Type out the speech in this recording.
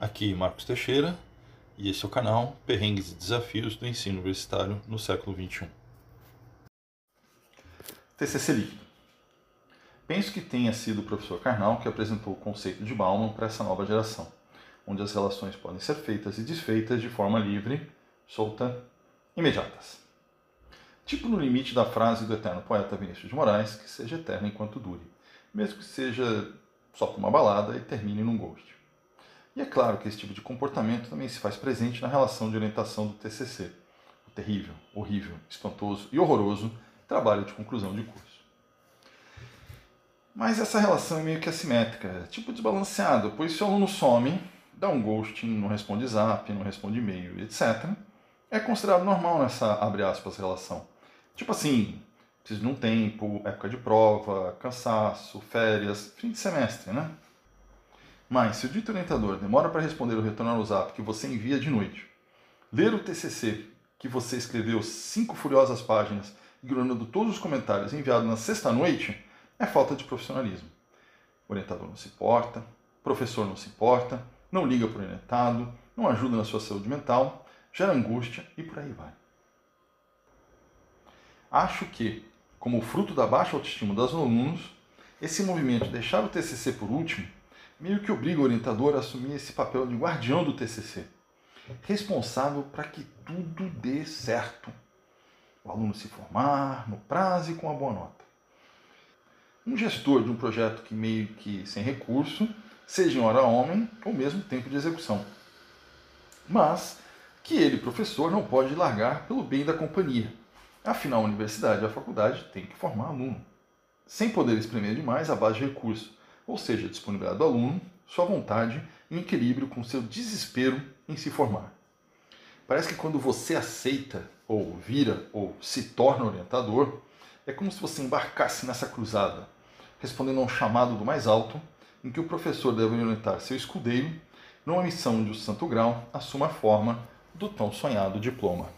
Aqui Marcos Teixeira e esse é o canal Perrengues e Desafios do Ensino Universitário no século XXI. TCC líquido. Penso que tenha sido o professor Karnal que apresentou o conceito de Bauman para essa nova geração, onde as relações podem ser feitas e desfeitas de forma livre, solta, imediatas. Tipo no limite da frase do eterno poeta Vinícius de Moraes, que seja eterna enquanto dure, mesmo que seja só por uma balada e termine num ghost. E é claro que esse tipo de comportamento também se faz presente na relação de orientação do TCC, o terrível, horrível, espantoso e horroroso trabalho de conclusão de curso. Mas essa relação é meio que assimétrica, é tipo desbalanceada, pois se o aluno some, dá um ghosting, não responde zap, não responde e-mail, etc., é considerado normal nessa, abre aspas, relação. Tipo assim, preciso de um tempo, época de prova, cansaço, férias, fim de semestre, né? Mas, se o dito orientador demora para responder o retorno ao zap que você envia de noite, ler o TCC que você escreveu cinco furiosas páginas, ignorando todos os comentários enviados na sexta-noite, é falta de profissionalismo. O orientador não se importa, o professor não se importa, não liga para o orientado, não ajuda na sua saúde mental, gera angústia e por aí vai. Acho que, como fruto da baixa autoestima dos alunos, esse movimento de deixar o TCC por último meio que obriga o orientador a assumir esse papel de guardião do TCC, responsável para que tudo dê certo. O aluno se formar no prazo e com a boa nota. Um gestor de um projeto que meio que sem recurso, seja em hora homem ou mesmo tempo de execução. Mas que ele, professor, não pode largar pelo bem da companhia. Afinal, a universidade e a faculdade têm que formar aluno, sem poder espremer demais a base de recursos ou seja, disponibilidade do aluno, sua vontade em equilíbrio com seu desespero em se formar. Parece que quando você aceita, ou vira, ou se torna orientador, é como se você embarcasse nessa cruzada, respondendo a um chamado do mais alto, em que o professor deve orientar seu escudeiro numa missão de o santo grau assuma a forma do tão sonhado diploma.